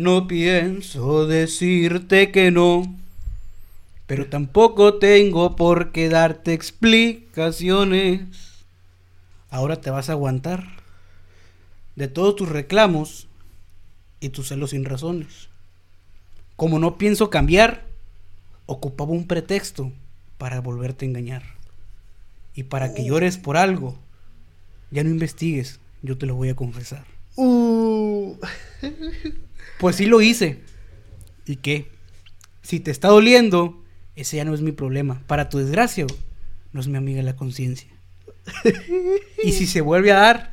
No pienso decirte que no, pero tampoco tengo por qué darte explicaciones. Ahora te vas a aguantar de todos tus reclamos y tus celos sin razones. Como no pienso cambiar, ocupaba un pretexto para volverte a engañar. Y para que llores por algo, ya no investigues, yo te lo voy a confesar. Uh, Pues sí lo hice. ¿Y qué? Si te está doliendo, ese ya no es mi problema. Para tu desgracia, no es mi amiga la conciencia. y si se vuelve a dar,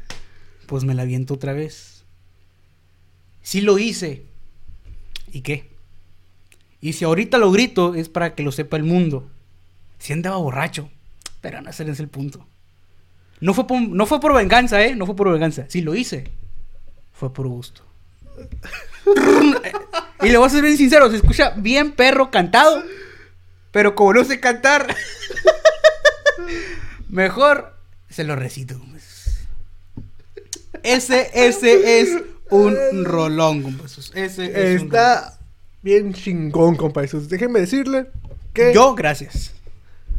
pues me la viento otra vez. Sí lo hice. ¿Y qué? Y si ahorita lo grito, es para que lo sepa el mundo. Si andaba borracho. Pero no, ese es el punto. No fue, por, no fue por venganza, ¿eh? No fue por venganza. Sí lo hice. Fue por gusto. y le voy a ser bien sincero, se escucha bien perro cantado, pero como no sé cantar, mejor se lo recito. Ese, ese es un rolón, compas. Ese es un está bien chingón, compadre. Jesús. Déjenme decirle que. Yo, gracias.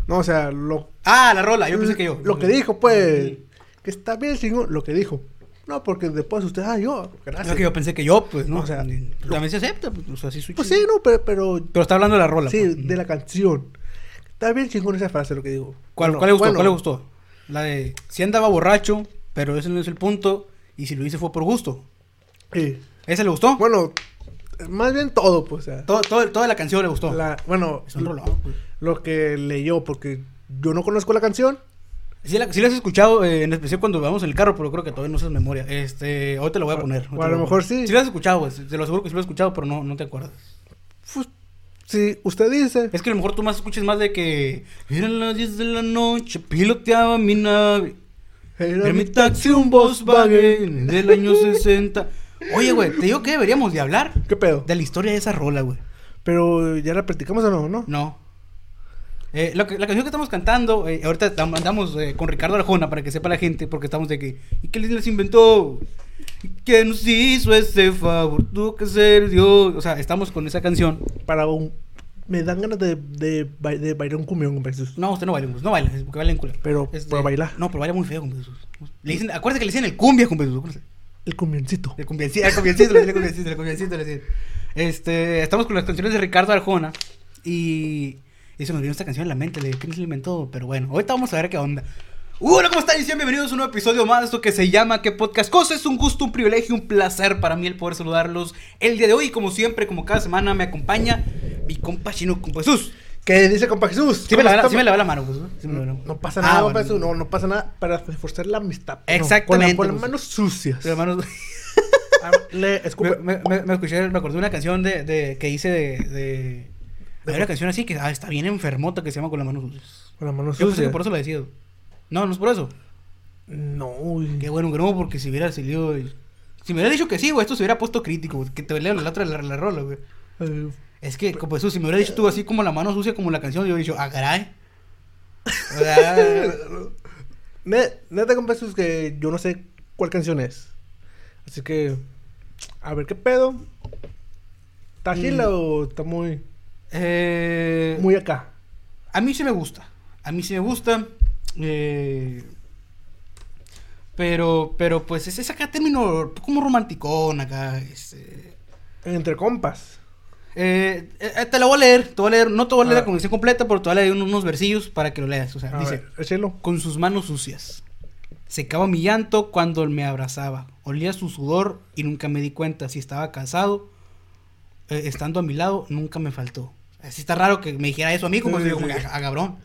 No, o sea, lo, Ah, la rola, yo pensé que yo. lo que dijo, pues. Que está bien chingón lo que dijo. No, porque después usted, ah, yo, Es gracias. que yo pensé que yo, pues, ¿no? O sea, pues, también se acepta, pues, o sea, sí soy Pues chido. sí, no, pero. pero Pero está hablando de la rola. sí, pues. de la canción. Está bien chingón esa frase, lo que digo. ¿Cuál, Bueno, cuál le gustó? bueno, ¿Cuál le gustó? La de si andaba borracho, pero ese no es el punto. Y si lo hice fue por gusto. sí. ¿Ese le gustó? Bueno, más bien todo, pues, o sea. Todo, todo- toda la canción le gustó. La, bueno, Es un rolón, pues. lo que leyó, porque yo no conozco la canción. Sí, la, sí la has escuchado, eh, en especial cuando vamos en el carro, pero creo que todavía no sabes memoria. Este, hoy te lo voy a poner. o a lo mejor sí. Sí la has escuchado, pues. Te lo aseguro que sí lo has escuchado, pero no, no te acuerdas. Pues, si usted dice. Es que a lo mejor tú más escuches más de que... Eran las 10 de la noche, piloteaba mi nave. Era mi taxi un Volkswagen del año 60. Oye, güey, te digo que deberíamos de hablar ¿Qué pedo? de la historia de esa rola, güey. Pero ya la practicamos o no, ¿no? No. Eh, lo que- la canción que estamos cantando, eh, ahorita andamos eh, con Ricardo Arjona para que sepa la gente, porque estamos de que. ¿Y qué les inventó? ¿Y ¿Quién nos hizo ese favor? Tuvo que ser Dios. O sea, estamos con esa canción. Para un. Me dan ganas de, de, ba- de bailar un cumbión, compa Jesús. No, usted no baila, no baila, porque baila en culo. Pero, Este, pero bailar. No, pero baila muy feo, compa Jesús. Le dicen, acuérdate que le dicen el cumbia, compa Jesús. acuérdate. El cumbioncito. El cumbiencito, el dicen el cumbiencito, el dicen. Este, estamos con las canciones de Ricardo Arjona y, y se nos vino esta canción en la mente, de quién se inventó, pero bueno, ahorita vamos a ver qué onda. Hola, ¿cómo están? Y sean bienvenidos a un nuevo episodio más de esto que se llama ¿Qué podcast? Cosa es un gusto, un privilegio, un placer para mí el poder saludarlos el día de hoy. Como siempre, como cada semana, me acompaña mi compa chino, compa Jesús. ¿Qué dice, compa Jesús? Sí me, la, ¿Cómo sí me la va la mano, pues, ¿no? Sí me la va la mano. No pasa Ah, nada, compa Jesús. No, no pasa nada para reforzar la amistad. No, Exactamente, con, la- con las manos sucias. Sí, hermanos. Ah, Le Me, escupe. me, me, me escuché, me acordé de una canción de, de que hice de, de... Hay una canción así que ah, está bien enfermota que se llama Con las manos sucias. Con las manos Yo pensé que sucias. por eso la decía. No, no es por eso. No, uy. Qué bueno que no, porque si hubiera salido... Si me hubiera dicho que sí, güey, esto se hubiera puesto crítico, güey, que te leo la otra la, la rola, güey. Eh, Es que, como eso, si me hubiera dicho tú así como la mano sucia como la canción, yo hubiera dicho, ah, caray. Ne- Neta, compa Jesús, que yo no sé cuál canción es. Así que. A ver qué pedo. ¿Está Mm. o está muy. Eh, Muy acá? A mí sí me gusta. A mí sí me gusta. eh, pero, pero pues es, es acá término como romanticón acá. este, Entre compas. eh, eh, te la voy a leer, te voy a leer, no te voy a leer A la canción completa, pero te voy a leer unos, versillos para que lo leas. O sea, A dice, ver, con sus manos sucias. Secaba mi llanto cuando me abrazaba. Olía su sudor y nunca me di cuenta si estaba cansado. eh, estando a mi lado, nunca me faltó. Así está raro que me dijera eso a mí, como si yo, como "Ah, cabrón.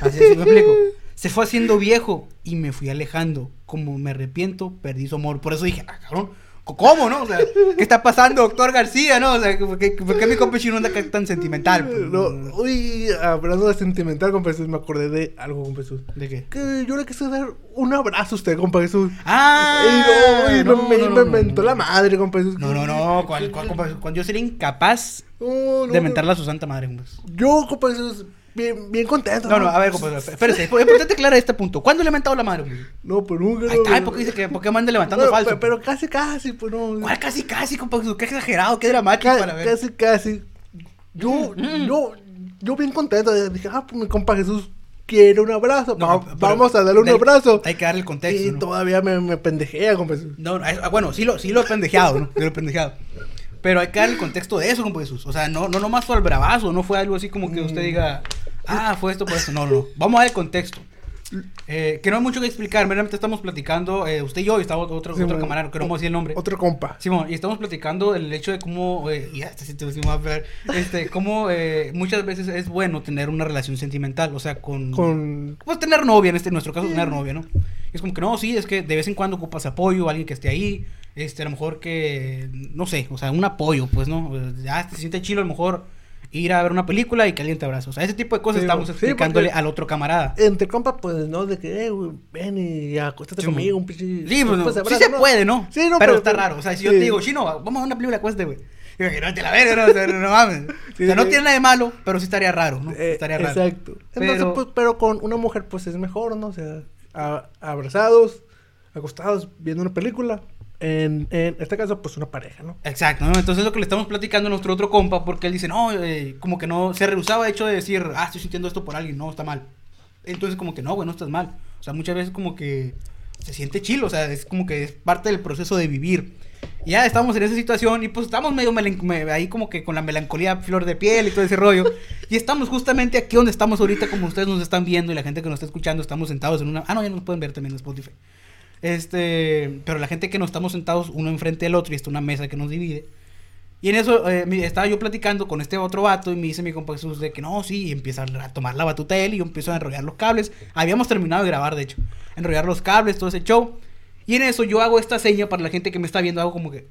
Así, así me explico. Se fue haciendo viejo y me fui alejando. Como me arrepiento, perdí su amor. Por eso dije, ah, cabrón, ¿cómo, no? O sea, ¿qué está pasando, doctor García, no? O sea, ¿por qué, por qué mi compa chino anda tan sentimental? No, uy, hablando de sentimental, compa Jesús, me acordé de algo, compa Jesús. ¿De qué? Que yo le quise dar un abrazo a usted, compa Jesús. ¡Ah! No, no, me, no, me mentó la madre, compa Jesús. No, no, no. Cuando yo sería incapaz de mentarle a su santa madre, compa. Yo, compa Jesús, bien, bien contento. No, no, a ver, compa, espérese, es importante aclarar este punto. ¿Cuándo le he mentado la madre, compa? No, pero nunca. Ahí está, ¿por qué dice que, por qué manda levantando Bueno, falso? pe- Pero, casi, casi, pues no. ¿Cuál casi, casi, compa? Qué exagerado, qué dramático, Ca- para ver. casi, casi. Yo, Mm. yo, yo bien contento. Dije, ah, pues mi compa Jesús quiere un abrazo. No, pero- vamos a darle un del- abrazo. Hay que darle el contexto. Y ¿no? todavía me, me pendejea, compa Jesús. No, no, ah, bueno, sí lo, sí lo he pendejeado, ¿no? Sí lo he pendejeado. Pero hay que dar el contexto de eso, compa Jesús. O sea, no, no nomás fue al bravazo, no fue algo así como que usted diga, ah, fue esto por eso. No, no. Vamos a dar el contexto. Eh, que no hay mucho que explicar, meramente estamos platicando, eh, usted y yo, y estaba otro, Sí, otro bueno. camarada, que no vamos a decir el nombre. Otro compa. Simón, y estamos platicando el hecho de cómo, eh, y hasta si te decimos, a ver, este, cómo eh, muchas veces es bueno tener una relación sentimental, o sea, con, Con. pues tener novia, en este en nuestro caso tener novia, ¿no? Y es como que no, sí, es que de vez en cuando ocupas apoyo, alguien que esté ahí, este, a lo mejor que, no sé, o sea, un apoyo, pues, ¿no? Ya te siente chido a lo mejor ir a ver una película y que alguien te o sea, ese tipo de cosas Sí, estamos explicándole al otro camarada. Entre compa, pues no, de que, eh, güey, ven y acuéstate Sí, conmigo, un pinche. Sí, pues, no, pues, sí se puede, ¿no? Sí, no, pero, está raro. O sea, si yo te digo, chino, vamos a ver una película, acuéstate, güey. Y yo, no te la verga, no, o sea, no mames. O sea, no tiene nada de malo, pero sí estaría raro, ¿no? Eh, estaría raro. Exacto. Entonces, Pero- pues, pero con una mujer, pues es mejor, ¿no? O sea, a- abrazados, acostados, viendo una película. En, en este caso, pues una pareja, ¿no? Exacto, ¿no? Entonces es lo que le estamos platicando a nuestro otro compa, porque él dice, no, eh, como que no, se rehusaba hecho de decir, ah, estoy sintiendo esto por alguien, no, está mal. Entonces como que no, güey, no estás mal. O sea, muchas veces como que se siente chilo, o sea, es como que es parte del proceso de vivir. Y ya estamos en esa situación y pues estamos medio ahí como que con la melancolía flor de piel y todo ese rollo. Y estamos justamente aquí donde estamos ahorita, como ustedes nos están viendo y la gente que nos está escuchando, estamos sentados en una... Ah, no, ya nos pueden ver también en Spotify. Este, pero la gente que nos estamos sentados uno enfrente del otro y está una mesa que nos divide. Y en eso eh, estaba yo platicando con este otro vato y me dice mi compa Jesús de que no, sí, y empieza a tomar la batuta él y yo empiezo a enrollar los cables. Habíamos terminado de grabar, de hecho. Enrollar los cables, todo ese show. Y en eso yo hago esta seña para la gente que me está viendo, hago como que...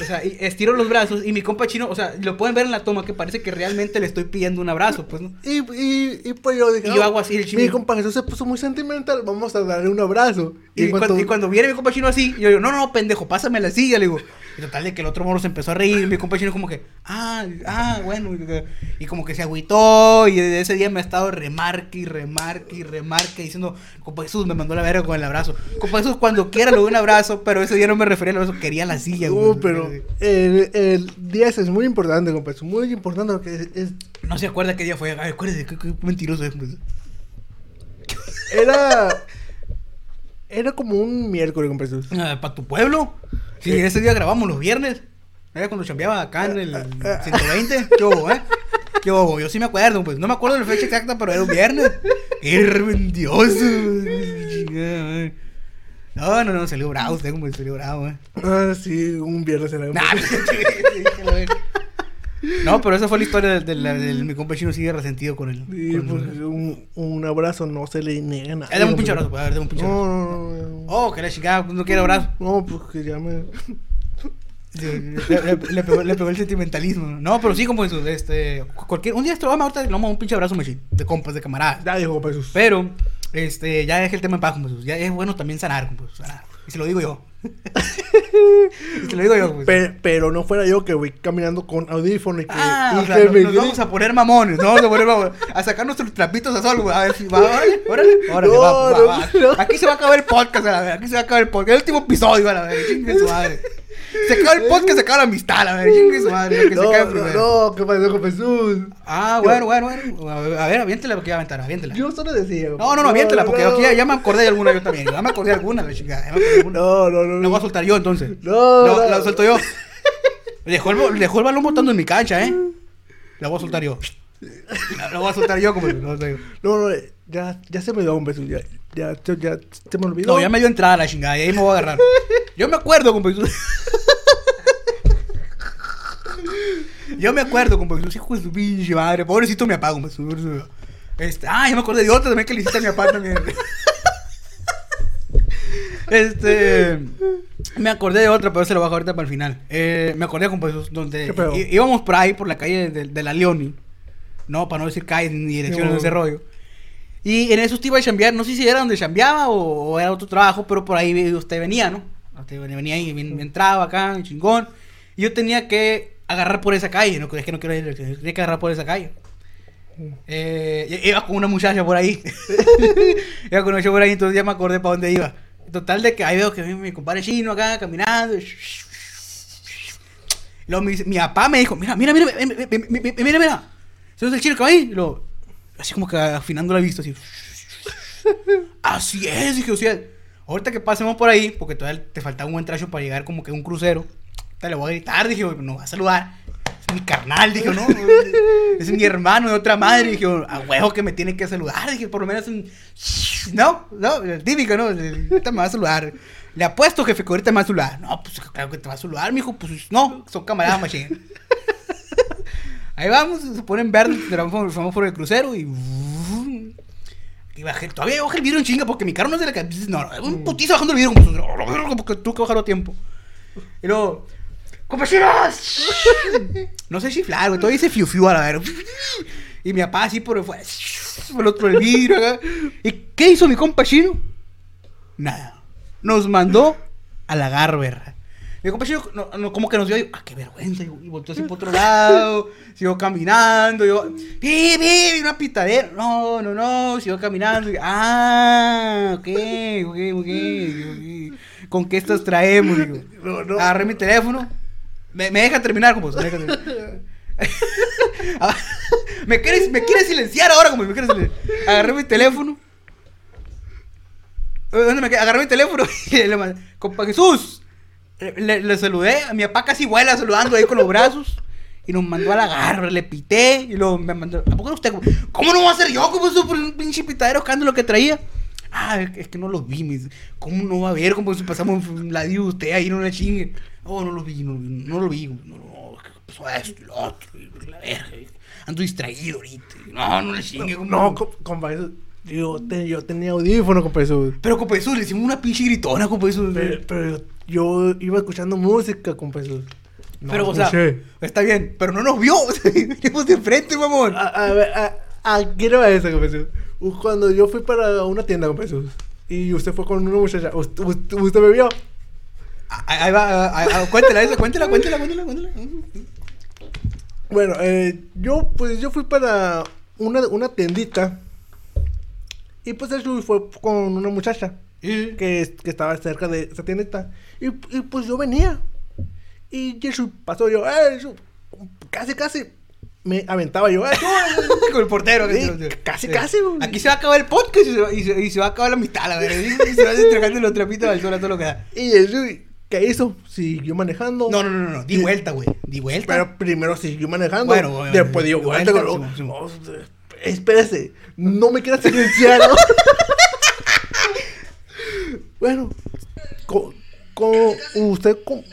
O sea, y estiro los brazos y mi compa chino, o sea, lo pueden ver en la toma que parece que realmente le estoy pidiendo un abrazo, pues, ¿no? Y, y, y pues yo dije, Y yo "Oh, hago así el Mi chino. compa Jesús se puso muy sentimental, vamos a darle un abrazo. Y, en cuando, y cuando viene mi compa chino así, yo digo, no, no, pendejo, pásame la silla, le digo. Y total de que el otro morro se empezó a reír, mi compa chino como que, ah, ah, bueno, y, como que se agüitó, y desde ese día me ha estado remarque y remarque y remarque, diciendo, compa Jesús me mandó la verga con el abrazo. Compa Jesús cuando quiera le doy un abrazo, pero ese día no me refería al abrazo, quería la silla, güey. Uh, pero el, el 10 es muy importante, compa, es muy importante porque es, es- No se acuerda qué día fue, ay, acuérdese, qué, qué mentiroso es, pues. era era como un miércoles, compa Jesús. ¿Para tu pueblo? Sí, Sí. ese día grabamos los viernes. Era cuando chambeaba acá en el 120. ¿Qué hubo, eh? ¿Qué hubo? Yo sí me acuerdo, pues. No me acuerdo de la fecha exacta, pero era un viernes. Hermendioso. No, no, no, salió bravo usted, como salió bravo, eh. Ah, sí, un viernes era. Nah. No, pero esa fue la historia del, del, del- mi compa chino sigue resentido con él. Sí, con- pues, un, un abrazo no se le niega a nadie. Eh, dame un pinche abrazo, pues, a ver, dame un pinche abrazo. No, no, no, no. Oh, que la chingada, no quiere abrazo. No, pues que ya me. Le, le- le pegó, le pegó el sentimentalismo. No, pero sí, como eso, este, cualquier, un día esto vamos ahorita le vamos a un pinche abrazo de compas, de camaradas. Ya dijo, Jesús. Pero, este, ya dejé el tema en paz, compas, ya es bueno también sanar, sanar. Y se lo digo yo. Se lo digo yo. Pe- pero no fuera yo que voy caminando con audífono y que. Ah, y o sea, que nos, me nos vamos a poner mamones, nos vamos a poner mamones, a sacar nuestros trapitos a sol, güey, a ver si va, órale, órale, órale, No, va, va, no, va. no. Aquí se va a acabar el podcast, a la ver, aquí se va a acabar el podcast, el último episodio, a la ver, chingue su madre. Se acaba el podcast, se acaba la amistad, a la ver, chingue su madre, que se No, acabe no, primero. no, ¿qué pasó con Jesús? Ah, bueno, bueno, bueno. A ver, aviéntela porque iba a aventar, aviéntela. Yo solo decía. No, no, no, aviéntela porque no, aquí ya, ya me acordé de alguna yo también. Ya me acordé de alguna, la chingada. No, no, no. La voy a soltar yo entonces. No, No, no. la suelto yo. Dejó el, dejó el balón botando en mi cancha, ¿eh? La voy a soltar yo. La, la voy a soltar yo como yo. No, no, ya, ya se me dio un beso. Ya, ya, ya, ya se me olvidó. No, ya me dio entrada la chingada y ahí me voy a agarrar. Yo me acuerdo, compa. Yo me acuerdo, compa. Hijo de su pinche madre. Pobrecito mi papá, compa. Este, ah, ya me acordé de otra también que le hiciste a mi papá también. Este. Me acordé de otra, pero se lo bajo ahorita para el final. Eh, me acordé, compa Jesús, donde íbamos por ahí, por la calle de, de la Leoni. No, para no decir calles ni direcciones de ese rollo. Y en eso usted iba a chambear, no sé si era donde chambeaba o, o era otro trabajo, pero por ahí usted venía, ¿no? Usted venía y me, me entraba acá, chingón. Y yo tenía que agarrar por esa calle, no es que no quiero ir, tenía que agarrar por esa calle. Eh, iba con una muchacha por ahí. iba con una muchacha por ahí, entonces ya me acordé para dónde iba. Total de que ahí veo que mi, mi compadre chino acá caminando. Luego mi, mi, papá me dijo, mira, mira, mira, mira, mira. mira. ¿Se el chino que ahí? Así como que afinando la vista, así. Así es, dije, o sea, ahorita que pasemos por ahí, porque todavía te faltaba un buen tracho para llegar como que a un crucero, te le voy a gritar, dije, no va a saludar. Es mi carnal, dije, no, es mi hermano de otra madre, dije, a huevo que me tiene que saludar, dije, por lo menos un... No, no, típico, ¿no? Ahorita me va a saludar. Le apuesto, jefe, que ahorita me va a saludar. No, pues claro que te va a saludar, mijo, pues no, son camaradas machine. Ahí vamos, se ponen verdes, vamos por el crucero y... Y bajé, todavía bajé el vidrio en chinga porque mi carro no es de la que... No, un putizo bajando el vidrio como... "Oh, Porque tuve que bajarlo a tiempo. Y luego... ¡Compañeros! No sé chiflar, güey. Todavía dice fiu fiu a la ver. Y mi papá así por fue por el otro del vidrio. acá. ¿Y qué hizo mi compa chino? Nada. Nos mandó a la garberra. Mi compa chino no, no, como que nos vio y, ah, qué vergüenza. Y volteó así por otro lado. Siguió caminando. Yo, pi, pi, una pitadera. No, no, no. Siguió caminando. y, ah, ok, ok, ok. ¿Con qué estas traemos? Digo. No, no. Agarré mi teléfono. Me, me deja terminar, como me deja terminar. Me, quiere, me quiere silenciar ahora, como me quiere silenciar. Agarré mi teléfono. ¿Dónde me quedé? Agarré mi teléfono y le mandé, compa Jesús. Le, le- saludé, a mi papá casi vuela saludando ahí con los brazos. Y nos mandó a la garra, le pité y luego me mandó. ¿A poco no usted? ¿Cómo no va a ser yo? como eso por un pinche pitadero cando lo que traía? Ah, es que- no los vi, mis. ¿Cómo no va a ver? Como si pasamos un ladillo de usted ahí, no la chingue. Oh, no lo vi, no, no lo vi. No, no, ¿qué pasó esto y lo otro? y la verga. Ando distraído ahorita. No, no le chingue. No, com- compa, eso- yo, te- yo tenía audífono, compa, eso. Pero, compa, eso le hicimos una pinche gritona, compa, eso. Pero, pero yo, yo iba escuchando música, compa, eso. No, pero, o sea, está bien, pero no nos vio. Venimos de frente, mamón. A, a ver, a, a, quiero ver eso, eso. Cuando yo fui para una tienda, compa, eso. Y usted fue con una muchacha. ¿Usted, usted, usted me vio? Ahí va, cuéntela esa, cuéntela, cuéntela, cuéntela, cuéntela. Bueno, eh, yo pues yo fui para una, una tiendita. Y pues eso fue con una muchacha Y- que, que estaba cerca de esa tiendita. Y, y, pues yo venía. Y Jesús pasó yo, eh, Jesús", casi, casi me aventaba yo, eh, tú, Con el portero. Sí, que- casi, Sí. casi, güey. Aquí se va a acabar el podcast y se va, y se, y se va a acabar la mitad, la verdad. Y se van entregando los trapitos al sol a todo lo que da. Y Jesús, ¿qué hizo? Siguió manejando. No, no, no, no, di vuelta, güey. Di vuelta. Pero primero siguió manejando. Bueno, bueno, Después dio vuelta. con- sí, sí. oh, espérese, no me quieras silenciar. ¿no? Bueno, co- co- usted co-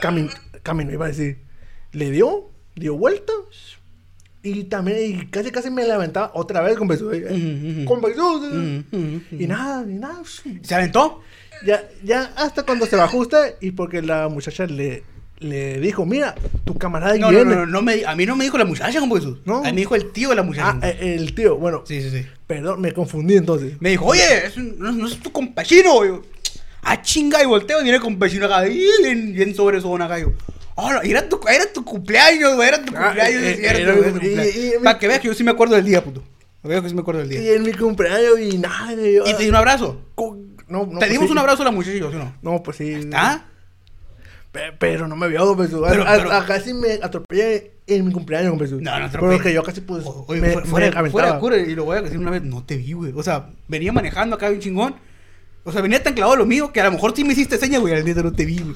cami- caminó, iba a decir. Le dio, dio vuelta. Y también, y casi casi me levantaba otra vez con Jesús. Ujú, ujú. Con ujú, ujú. Y nada, y nada. ¿Se aventó? Ya, ya hasta cuando se bajó usted y porque la muchacha le, le dijo, mira, tu camarada No, no, no, no, me, a mí no me dijo la muchacha, como Jesús. No. A mí me dijo el tío de la muchacha. Ah, eh, el tío, bueno, sí, sí, sí. perdón, me confundí entonces. Me dijo, oye, no es tu compachino. Ah, chinga, y volteo y viene el compachino acá, y bien, bien sobre zona acá. Yo, hola, era tu, era tu cumpleaños, güey, era tu Ah, cumpleaños, eh, es cierto, era- güey, era tu y- cumpleaños. y- y- Para que veas que yo sí me acuerdo del día, puto. Para que veas que sí me acuerdo del Y día. en mi cumpleaños y nada. y yo, ¿Y te di un abrazo? co- no, no, ¿Te pues dimos sí. un abrazo a la muchacha y ¿sí o no? No, pues sí. ¿Ah? Pe- Pero no me vio, pues. a- Pero- a- pero- a- casi me atropellé en mi cumpleaños, pues. No, no atropellé. Porque yo casi, pues, Oye, me, fuera, me fuera, fuera de cura, y lo voy a decir una vez, no te vi, güey. O sea, venía manejando acá bien chingón. O sea, venía tan clavado lo mío que a lo mejor sí me hiciste seña, güey. Al neta no te vi, güey.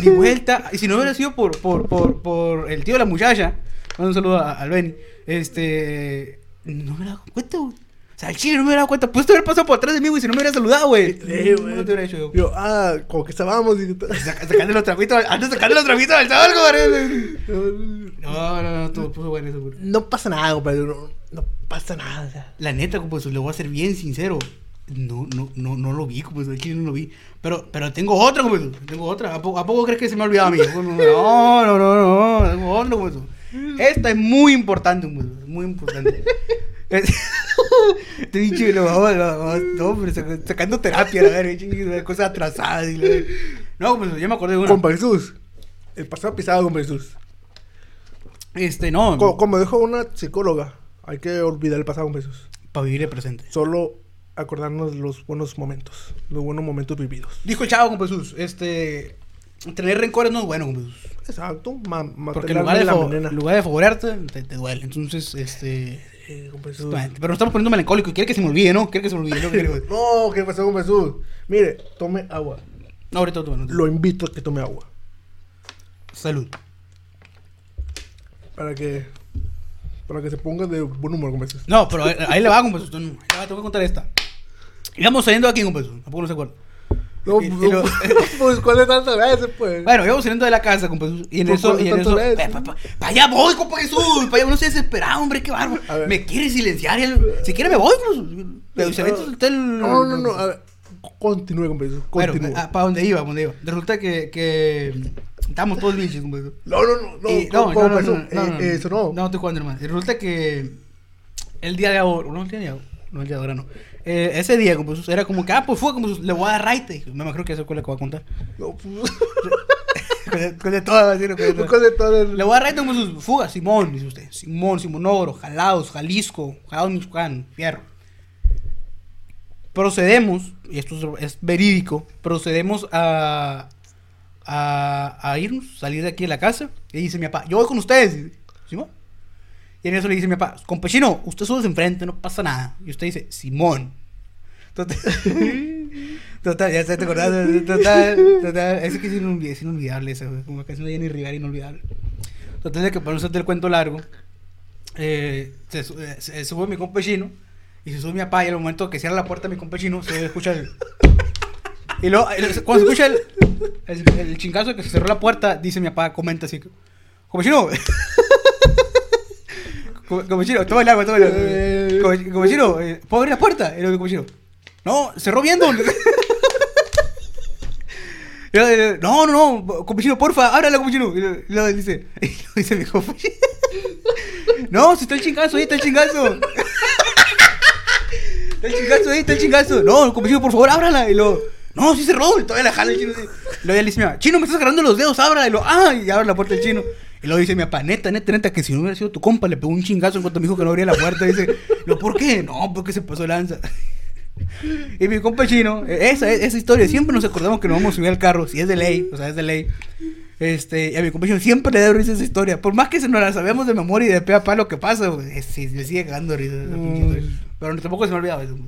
Di vuelta. Y si no hubiera sido por, por, por, por el tío de la muchacha, mando un saludo a- al Benny. Este. No me he dado cuenta, güey. O sea, el chile no me hubiera dado cuenta. Pudiste haber pasado por atrás de mí, güey, si no me hubiera saludado, güey. Güey. no te hubiera hecho, yo. Yo, ah, como que estábamos. Y... Saca- Sacando los trapitos, antes sacando los trapitos del sol, güey. No, no, no, todo puso bueno eso, güey. No pasa nada, pero no, no pasa nada. o sea. La neta, pues le voy a ser bien sincero. No, no, no, no lo vi, compa Jesús. No lo vi. Pero, pero tengo otra, compa Jesús. Tengo otra. ¿A poco, ¿A poco crees que se me ha olvidado a mí? No, no, no, no. Tengo otra, compa Jesús. Esta es muy importante, Jesús. Muy importante. Es- Te he dicho, no, no, no, no, sac- sacando terapia, la verga, cosas atrasadas. Y la no, pues yo me acordé de una. Compa Jesús. El pasado pisado, compa Jesús. Este, no, Co- como dijo una psicóloga, hay que olvidar el pasado, compa Jesús. para vivir el presente. Solo acordarnos los buenos momentos, los buenos momentos vividos. Dijo el chavo, compa Jesús, este, tener rencores no es bueno, compa Jesús. Exacto, ma Porque matar en lugar, de la lugar de favorarte, te, te duele. Entonces, este... Eh, compa Jesús. Pero nos estamos poniendo melancólico y quiere que se me olvide, ¿no? Quiere que se me olvide. ¿no? ¿qué pasó, compa Jesús? Mire, tome agua. No, ahorita tú, no, Lo invito a que tome agua. Salud. Para que. Para que se ponga de buen humor, Jesús. No, pero ahí, ahí le va. No, ahí le va, te voy a contar esta. Íbamos saliendo aquí, compa Jesús. Tampoco no se acuerda. No, Y- y no, lo- pues, ¿cuál es tantas veces, pues? Bueno, íbamos saliendo de la casa, compa Jesús. Y en ¿Por eso, y en eso. ves? Pa, pa, pa- allá voy, compa Jesús. Para allá no se desesperado, hombre, qué bárbaro. Me quiere silenciar. y él- Si quiere, me voy. Pero se mete usted el. No, no, no. A ver, continúe, compa Jesús. Bueno, Continúe. ¿para dónde iba? ¿Para iba? Resulta que, que estábamos todos bichos, compa Jesús. No, no, no. No, Y- no, no, no, no, no, eh. Eso no. No, estoy jugando, hermano. Y Resulta que el día de ahora, no el día de ahora, no el día de ahora, no. Eh, ese día, como pues, era como que, ah, pues fue como le voy a dar raite. No me creo que eso es lo que voy a contar. No, pues. Con de- todo, va a decir, con de todo. Le voy a dar raite como sus fugas, Simón, dice usted. Simón, Simonogro, Jalados, Jalisco, Jalados, Michoacán, Fierro. Procedemos, y esto es, es verídico, procedemos a, a, a irnos, salir de aquí de la casa. Y dice mi papá, yo voy con ustedes. Simón. Y en eso le dice mi papá, compechino, usted solo se enfrente, no pasa nada. Y usted dice, Simón. Total, total ya se te acordás. Total, total, es que es, inolvi- es inolvidable esa, como canción de Jenny Rivera, inolvidable. Total, de que para no hacerte el cuento largo, eh, se, eh, se sube mi compechino y se sube mi papá y al momento que cierra la puerta mi compechino se escucha el... Y luego, cuando se escucha el, el, el chingazo que se cerró la puerta, dice mi papá, comenta así, compechino... Chino, toma el agua, toma el agua. Eh. Chino, eh, ¿puedo abrir la puerta? Y luego como chino, no, cerró viendo. Eh, no, no, no, chino, porfa, ábrala chino. Y luego dice, y luego dice mi compa, no, si está el chingazo ahí, está el chingazo. Está el chingazo ahí, está el chingazo. No, chino, por favor, ábrala. Y luego, no, sí cerró. Y todavía la jala el chino. Y luego ya le dice mi mamá, chino, me estás agarrando los dedos, ábrala. Y ah, y abre la puerta el chino. Y luego dice mi papá, neta, neta, neta, que si no hubiera sido tu compa, le pegó un chingazo en cuanto me dijo que no abría la puerta. Y dice, no, ¿por qué? No, porque se pasó lanza. Y mi compa chino, eh, esa, esa historia, siempre nos acordamos que nos vamos a subir al carro, si es de ley, o sea, es de ley. Este, y a mi compa chino siempre le da risa esa historia. Por más que se nos la sabemos de memoria y de pe a pa lo que pasa, güey, es- sí, me sigue cagando risa esa Mm. Pero tampoco se me olvidaba eso.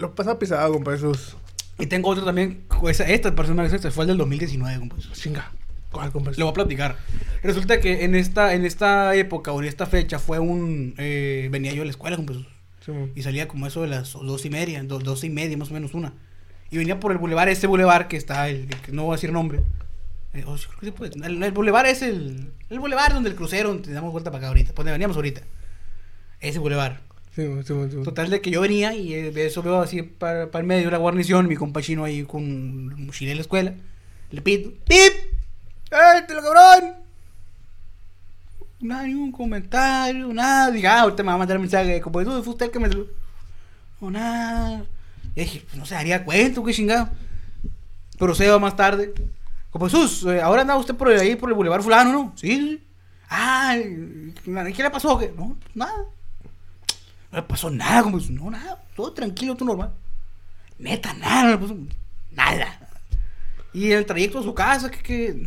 Lo pasa pisado, compa Jesús. Y tengo otro también, esa, esta persona esta fue el del 2019, compa. Chinga. ¿Cuál, compa Le voy a platicar. Resulta que en esta, en esta época o en esta fecha fue un... eh, venía yo a la escuela, compa. Sí, mo. Y salía como eso de las dos y media, dos, dos y media más o menos una. Y venía por el bulevar, este bulevar que está, el, que no voy a decir nombre. Eh, oh, sí, creo que. El, el bulevar es el, el bulevar donde el crucero, donde damos vuelta para acá ahorita, donde veníamos ahorita. Ese bulevar. Sí, sí, sí. Total de que yo venía y eh, de eso veo así para, para el medio de la guarnición, mi compa chino ahí con mochila de la escuela. Le pito, ¡Pip! ¡Eh, te lo cabrón! Nada, ni un comentario, nada. Diga, ah, ahorita me va a mandar un mensaje, como tú, fue usted que me... No, nada. Y dije, pues no se daría cuenta, qué chingado. Pero se va más tarde. Como Jesús, eh, ahora anda usted por ahí, por el Boulevard Fulano, ¿no? Sí, sí. Ah, ¿y ¿qué le pasó? ¿Qué? No, pues nada. No le pasó nada, como Jesús. No, nada. Todo tranquilo, todo normal. Neta, nada, no le pasó nada. Y en el trayecto a su casa, que, que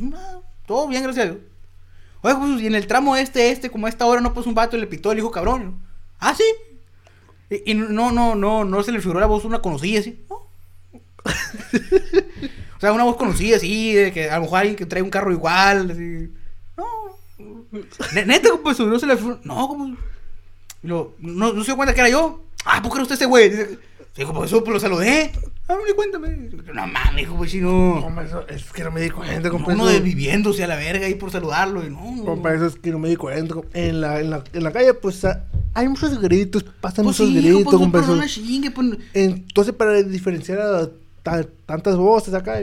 todo bien, gracias a Dios. Oye, pues, y en el tramo este, este, como a esta hora no pasó un vato y le pitó el hijo cabrón. ¿no? Ah, sí. Y, no, no, no, no se le figuró la voz una conocida. No. o sea, una voz conocida, así, de que a lo mejor alguien que trae un carro igual, así. No. Ne- Neta, pues, no se le figuró. No, como. Luego, no, no se dio cuenta que era yo. Ah, ¿por qué era usted ese güey? Dijo, pues eso, pues lo saludé. Ah, no le cuéntame. No mames, hijo, pues si no. Es que no me di cuenta, compa. Uno desviviéndose a la verga ahí por saludarlo. Y no. Compa, eso es que no me di cuenta. En la, en la, en la calle, pues, sa- hay muchos gritos, pasan Pues muchos sí, gritos, pues, compa. no chingue, pues. Entonces, para diferenciar a ta- tantas voces acá,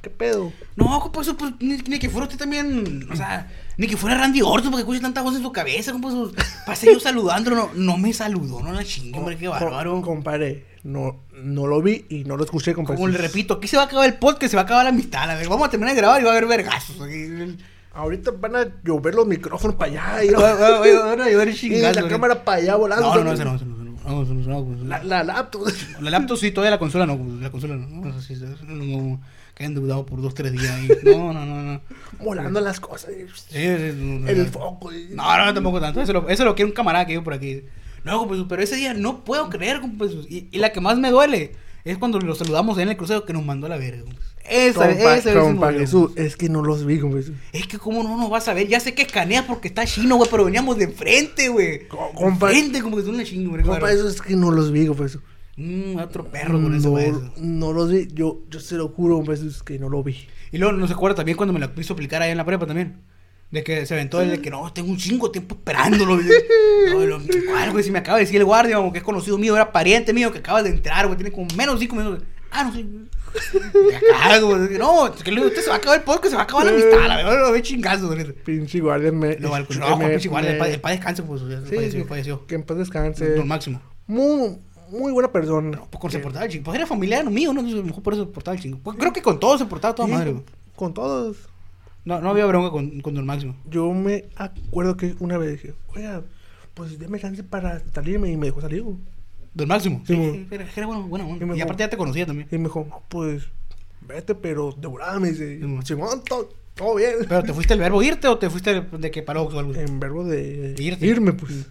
¿qué pedo? No, compa, eso, pues, ni, ni que fuera usted también, o sea, ni que fuera Randy Orton, porque escucha tanta voz en su cabeza, compa, eso, pasé yo saludándolo, no, no me saludó, no la chingue, hombre, qué bárbaro. Com- compadre, no, no lo vi y no lo escuché, compadre. Como le repito, aquí se va a acabar el podcast, se va a acabar la amistad, a ver, vamos a terminar de grabar y va a haber vergazos. aquí. Ahorita van a llover los micrófonos para allá y, Va- va- va- va- va a llover y chingazo, la ¿no? cámara para allá volando. No, no, no, no, no, no, no, no, no, no. La, la laptop. La laptop sí, todavía la consola no, la consola no, no, sí, sí, no, no, que hayan dudado por dos, tres días ahí. No, no, no, no. volando las cosas. y- El foco. y- No, no, tampoco tanto. Eso lo, eso lo quiere un camarada que vive por aquí. No, pues, pero ese día no puedo creer, pues, y, y la que más me duele es cuando lo saludamos en el crucero que nos mandó a la verga. Esa, Compa, esa compa dolió. Jesús, es que no los vi, compa Jesús. Es que cómo no nos vas a ver, ya sé que escaneas porque está chino, güey, pero veníamos de frente, güey. Co- De compa- frente, como que es una chingo, güey. Compa claro. Jesús, es que no los vi, compa Jesús. Mm, otro perro con ese no, no los vi. Yo, yo se lo juro, Jesús, que no lo vi. Y luego no se acuerda también cuando me la quiso aplicar ahí en la prepa también. De que se aventó el de que no, tengo un chingo tiempo esperándolo. güey. No, lo, ¿cuál, güey? Si me acaba de decir el guardia, como que es conocido mío, era pariente mío que acaba de entrar, güey. Tiene como menos cinco minutos. Ah, no sé. Cago. No, que usted se va a acabar el podcast, se va a acabar la amistad. La verdad, lo ve chingazo. Pinche guardia me. No, me- no, pinche guardia, el me- pa- el padre descanse, pues. Sí, falleció, sí, falleció. Que en paz descanse. Don Máximo. Muy, muy buena persona. Pues con se portaba el chingo. Pues era familiar mío, ¿no? Mejor por eso se portaba el chingo. Pues creo que con todos se portaba toda madre, güey. Con todos. No, no había bronca con, con Don Máximo. Yo me acuerdo que una vez dije, oiga, pues déme chance para salirme y me dejó salir. güey. Don Máximo. Sí, Sí, era, era bueno, bueno, bueno. Y aparte ya te conocía también. Y me dijo, no, pues vete, pero de volada me dice. Simón, todo, todo bien. ¿Pero te fuiste el verbo irte o te fuiste de que paró o algo? En verbo de Irte. irme, pues.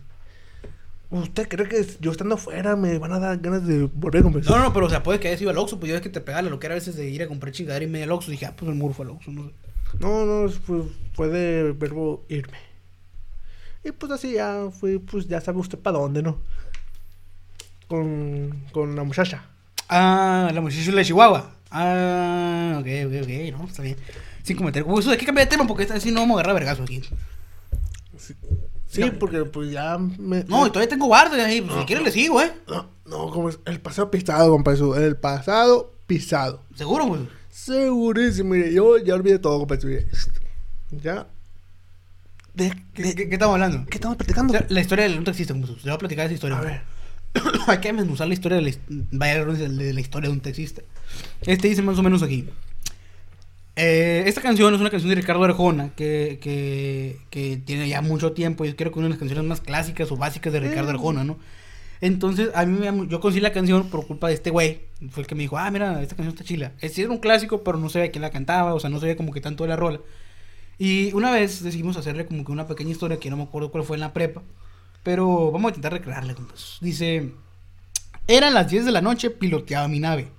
¿Usted cree que yo estando afuera me van a dar ganas de volver a comprar? No, no, pero o sea, puede que hayas ido al Oxxo, pues yo ves que te pegaba lo que era a veces de ir a comprar chingadera y media al Oxxo. Dije, ah, pues el muro fue al Oxxo, no sé. No, no, fue, fue de verbo irme. Y pues así ya fui, pues ya sabe usted para dónde, ¿no? Con, con la muchacha. Ah, la muchacha de Chihuahua. Ah, ok, ok, ok, no, está bien. Sin cometer. Uy, eso hay que cambiar de tema porque esta vez sí no vamos a agarrar vergazo aquí. Sí, sí, porque pues ya me... No, y todavía tengo guardia ahí, pues si No. quieres le sigo, ¿eh? No, no, como es el pasado pisado, compa, eso, el pasado pisado. Seguro, pues. Segurísimo, mire, yo ya olvidé todo, compa, mire. Ya. ¿De, ¿Qué, de- qué- qué estamos hablando? qué estamos platicando? La, la historia del un taxista, le voy a platicar esa historia. A ver. Hay que desmenuzar la historia de la, de la historia de un taxista. Este dice más o menos aquí. Eh, esta canción es una canción de Ricardo Arjona que, que, que tiene ya mucho tiempo. Yo creo que una de las canciones más clásicas o básicas de Ricardo Mm. Arjona, ¿no? Entonces, a mí me, yo conocí la canción por culpa de este güey. Fue el que me dijo, ah, mira, esta canción está chila. Es decir, era un clásico, pero no sabía quién la cantaba, o sea, no sabía como que tanto de la rola. Y una vez decidimos hacerle como que una pequeña historia que no me acuerdo cuál fue en la prepa. Pero vamos a intentar recrearla. Dice, eran las 10 de la noche, piloteaba mi nave.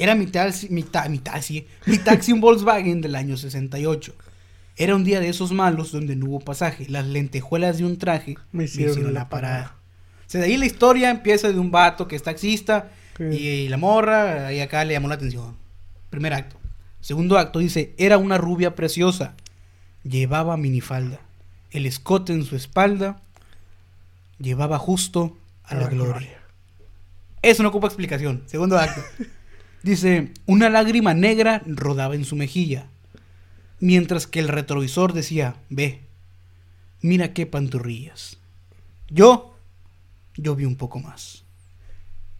Era mi taxi, mi, ta- mi taxi, mi taxi un Volkswagen del año 68. Era un día de esos malos donde no hubo pasaje. Las lentejuelas de un traje Me hicieron la parada. O sea, de ahí la historia empieza de un vato que es taxista Sí. y, la morra, y acá le llamó la atención. Primer acto. Segundo acto dice, era una rubia preciosa. Llevaba minifalda. El escote en su espalda llevaba justo a la gloria. Eso no ocupa explicación. Segundo acto. Dice, una lágrima negra rodaba en su mejilla, mientras que el retrovisor decía, ve, mira qué pantorrillas. Yo, yo vi un poco más.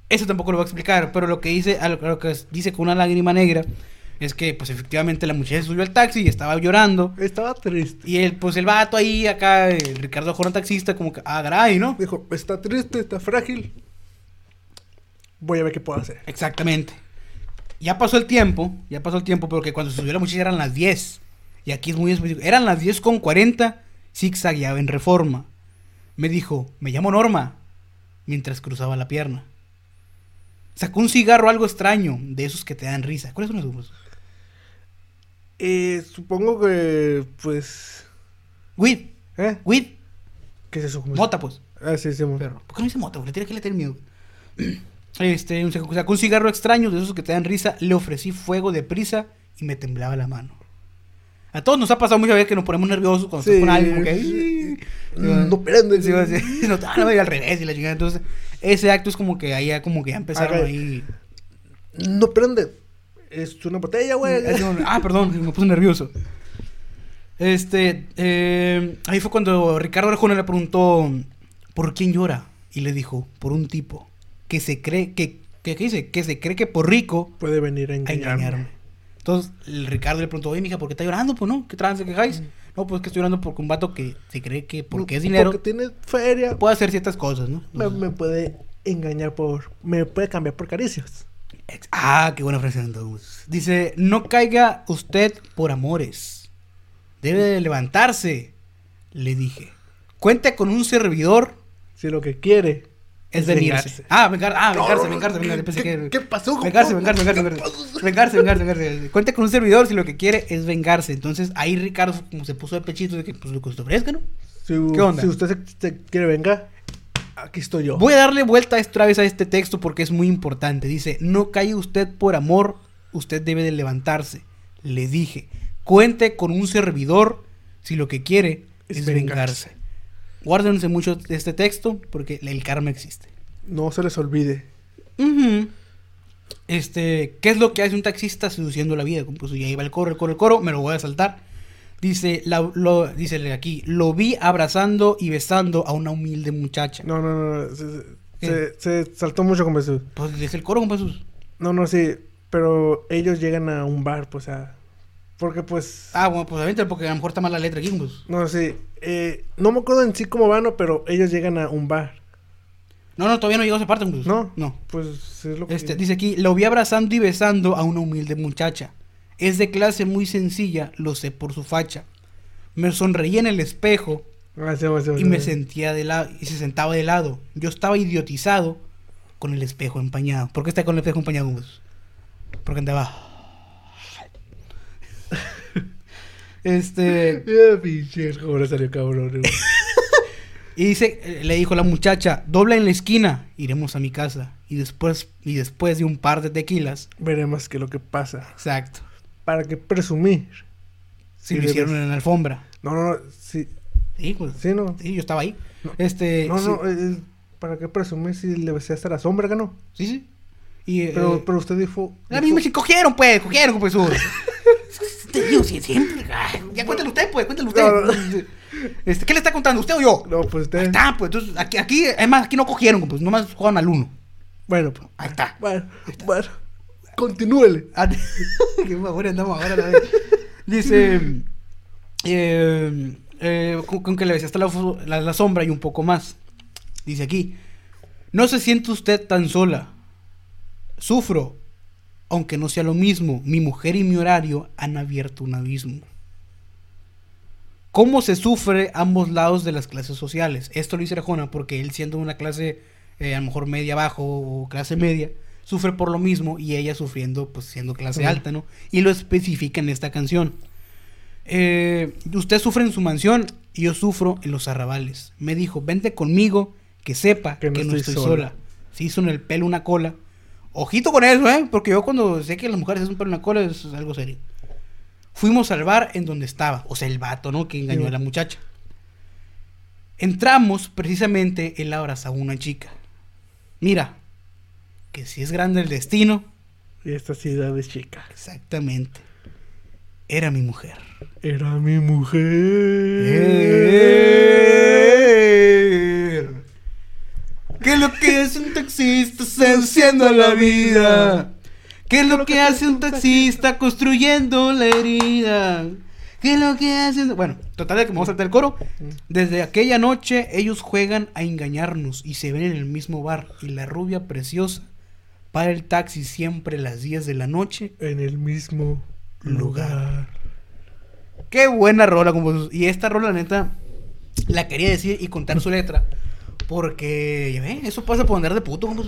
Eso tampoco lo voy a explicar, pero lo que dice, a lo, a lo que dice con una lágrima negra es que, pues efectivamente la muchacha subió al taxi y estaba llorando. Estaba triste. Y el, pues el vato ahí, acá, el Ricardo Jorón taxista, como que, ah, caray, ¿no? Dijo, está triste, está frágil. Voy a ver qué puedo hacer. Exactamente. Ya pasó el tiempo, ya pasó el tiempo, porque cuando se subió la muchacha eran las 10. Y aquí es muy específico. Eran las 10 con 40, zigzagueaba en reforma. Me dijo, me llamo Norma, mientras cruzaba la pierna. Sacó un cigarro algo extraño, de esos que te dan risa. ¿Cuáles son esos? Eh, supongo que, pues... Weed, ¿Eh? weed, ¿Qué es eso? Mota pues. Ah, sí, sí. mo- Perro. ¿Por qué no dice mota? güey? Le tiene que le tener miedo. Este, un- sacó un cigarro extraño de esos que te dan risa. Le ofrecí fuego de prisa y me temblaba la mano. A todos nos ha pasado muchas veces que nos ponemos nerviosos cuando Sí. estás con alguien. Que, "Ay". No prende. Sí, no, ah, no, al revés y la chingada. Entonces, ese acto es como que ahí ya, como que ya empezaron ahí. No prende. Es una botella, güey. Ah, perdón, me puse nervioso. Este, eh, ahí fue cuando Ricardo Arjona le preguntó, ¿por quién llora? Y le dijo, por un tipo que se cree, que, que ¿qué dice? Que se cree que por rico Puede venir a a engañarme. engañarme. Entonces, el Ricardo le preguntó, oye, mija, ¿por qué está llorando? Pues no, ¿qué trance quejáis? No, pues que estoy llorando porque un vato que se cree que porque es dinero Porque tiene feria. puede hacer ciertas cosas, ¿no? Me, me puede engañar por. Me puede cambiar por caricias. Ex- Ah, qué buena frase entonces. Dice, no caiga usted por amores. Debe de levantarse. Le dije. Cuente con un servidor. Si lo que quiere Es venirse. Ah, vengar, ah, vengarse, vengarse, vengarse. Pensé ¿qué- que- qué pasó, Vengarse, vengarse, vengarse, ¿Qué vengarse. Vengarse, vengarse. Cuente con un servidor si lo que quiere es vengarse. Entonces ahí Ricardo como se puso de pechito de que pues lo que usted ofrezca, ¿no? Si, ¿Qué onda? si usted se, se quiere vengar, aquí estoy yo. Voy a darle vuelta otra vez a este texto porque es muy importante. Dice, no caiga usted por amor, usted debe de levantarse. Le dije, cuente con un servidor si lo que quiere es, Es vengarse. vengarse. Guárdense mucho de este texto porque el karma existe. No se les olvide. Ujú. Este, ¿qué es lo que hace un taxista seduciendo la vida? Como, Pues ya iba el coro, el coro, el coro, me lo voy a saltar. Dice, la- lo, dice aquí, lo vi abrazando y besando a una humilde muchacha. No, no, no. no, Se, se, se saltó mucho con Jesús. Pues dice el coro, compa Jesús. No, no, sí. Pero ellos llegan a un bar, pues a. Porque pues. Ah, bueno, pues aviéntalo porque a lo mejor está mal la letra aquí, pues. No, sí. Eh, no me acuerdo en sí cómo van, pero ellos llegan a un bar. No, no, todavía no llegó a esa parte, pues. ¿No? No. Pues es lo que. Este, dice aquí, lo vi abrazando y besando a una humilde muchacha. Es de clase muy sencilla, lo sé por su facha. Me sonreí en el espejo Ah, sí, sí, sí, y me sentía de lado y se sentaba de lado. Yo estaba idiotizado con el espejo empañado. ¿Por qué está con el espejo empañado? pues? Porque andaba. Este. Pinche, ahora salió cabrón. Y dice, le dijo la muchacha, dobla en la esquina, iremos a mi casa. Y después, y después de un par de tequilas, Veremos qué es lo que pasa. exacto, ¿Para qué presumir? si Sí, lo hicieron en la alfombra. No, no, no. Sí, Sí, pues, sí no. sí, yo estaba ahí. No. Este, No, sí, no, eh, ¿para qué presumir si le besé hasta la sombra, no? sí, sí. Y, eh, Pero, pero usted dijo. a mí me cogieron, pues, cogieron, pues. Siempre. ay, Ya cuéntalo usted, pues, cuéntalo usted. No, no. Este, ¿Qué le está contando, usted o yo? No, pues usted. Ahí está, pues, entonces, aquí, aquí, además, aquí no cogieron, pues, nomás jugaron al uno. Bueno, pues. Ahí está. Bueno, bueno. Continúele. Ah, Qué andamos ahora. la vez. Dice. eh, eh, con, con que le besaste la, fu- la, la sombra y un poco más. Dice aquí. No se siente usted tan sola. Sufro. Aunque no sea lo mismo, mi mujer y mi horario han abierto un abismo. ¿Cómo se sufre ambos lados de las clases sociales? Esto lo dice Arjona porque él siendo una clase eh, a lo mejor media abajo o clase media, sufre por lo mismo y ella sufriendo pues siendo clase alta, ¿no? Y lo especifica en esta canción. Eh, usted sufre en su mansión y yo sufro en los arrabales. Me dijo, vente conmigo, que sepa que no, estoy, sola. Se hizo en el pelo una cola. Ojito con eso, ¿eh? Porque yo cuando sé que las mujeres hacen un en la cola es algo serio. Fuimos al bar en donde estaba, o sea, el vato, ¿no? Que engañó Sí. a la muchacha. Entramos, precisamente, él abrazaba a una chica. Mira, que si es grande el destino, Y esta ciudad es chica. exactamente, era mi mujer. Era mi mujer. ¿Qué es lo que hace un taxista seduciendo la vida? ¿Qué es lo que hace un taxista construyendo la herida? ¿Qué es lo que hace? Bueno, total de que me voy a saltar el coro. Desde aquella noche ellos juegan a engañarnos y se ven en el mismo bar y la rubia preciosa para el taxi siempre a las 10 de la noche. En el mismo Lugar. lugar. Qué buena rola, como y esta rola neta la quería decir y contar su letra porque ya ven, eso pasa por andar de puto, compa.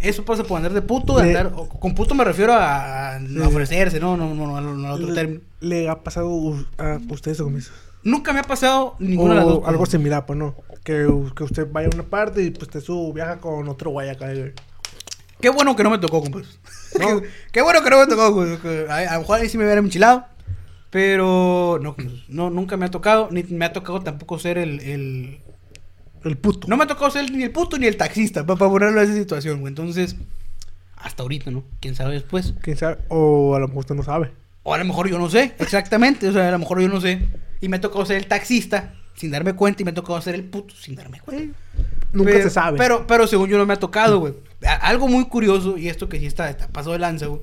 Eso pasa por andar de puto, de Le- andar o- con puto me refiero a, a ofrecerse, no, no, no, no, no, no, a otro Le, término. le ha pasado a usted eso conmigo? Nunca me ha pasado O ninguna de las dos. algo similar, pues no. Que, que usted vaya a una parte y pues te subo, viaja con otro guay acá. güey. Qué bueno que no me tocó, compa. No. qué, bueno que no me tocó, güey, que A, a lo mejor ahí sí me hubiera enchilado. Pero no, no, nunca me ha tocado, ni me ha tocado tampoco ser el, el... El puto. No me ha tocado ser ni el puto ni el taxista, para, ponerlo en esa situación, güey. Entonces, hasta ahorita, ¿no? ¿Quién sabe después? ¿Quién sabe? O a lo mejor usted no sabe. O a lo mejor yo no sé, exactamente. O sea, a lo mejor yo no sé. Y me ha tocado ser el taxista sin darme cuenta y me ha tocado ser el puto sin darme cuenta. Nunca Pero- se sabe. Pero, pero según yo no me ha tocado, güey. A- Algo muy curioso, y esto que sí está, está paso de lanza, güey.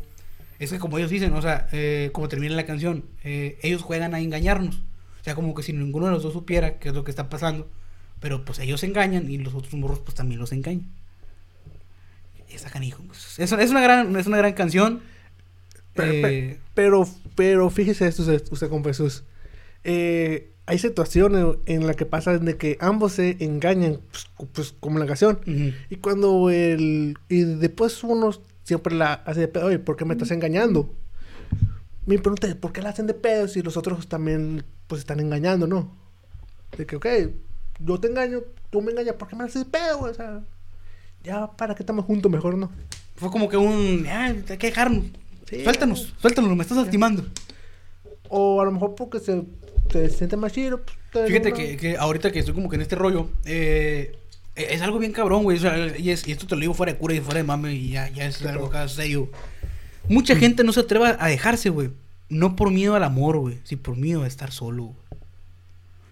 Es que como ellos dicen, o sea, eh, como termina la canción, eh, ellos juegan a engañarnos. O sea, como que si ninguno de los dos supiera qué es lo que está pasando. Pero pues ellos se engañan y los otros morros pues también los engañan. Esa canijo. pues, Es, es una gran, es una gran canción. Pero, Eh, pero, pero fíjese esto, usted, usted con Jesús. Eh, hay situaciones en las que pasa de que ambos se engañan, pues, pues, como la canción. Y cuando el... Y después uno siempre la hace de pedo, oye, ¿por qué me estás engañando? Mi pregunta es, ¿por qué la hacen de pedo si los otros también, pues, están engañando, no? De que, ok, yo te engaño, tú me engañas, ¿por qué me haces pedo? O sea, ya, ¿para qué estamos juntos? Mejor no. Fue como que un. Ah, hay que dejarnos. Sí. Suéltanos, suéltanos, me estás lastimando. O a lo mejor porque se, se siente más chido. pues, te- Fíjate que, que ahorita que estoy como que en este rollo, eh, es algo bien cabrón, güey. o sea, y, es- y esto te lo digo fuera de cura y fuera de mame y ya, ya es algo acá serio. Mucha Mm. gente no se atreve a dejarse, güey. No por miedo al amor, güey, sino por miedo a estar solo. güey.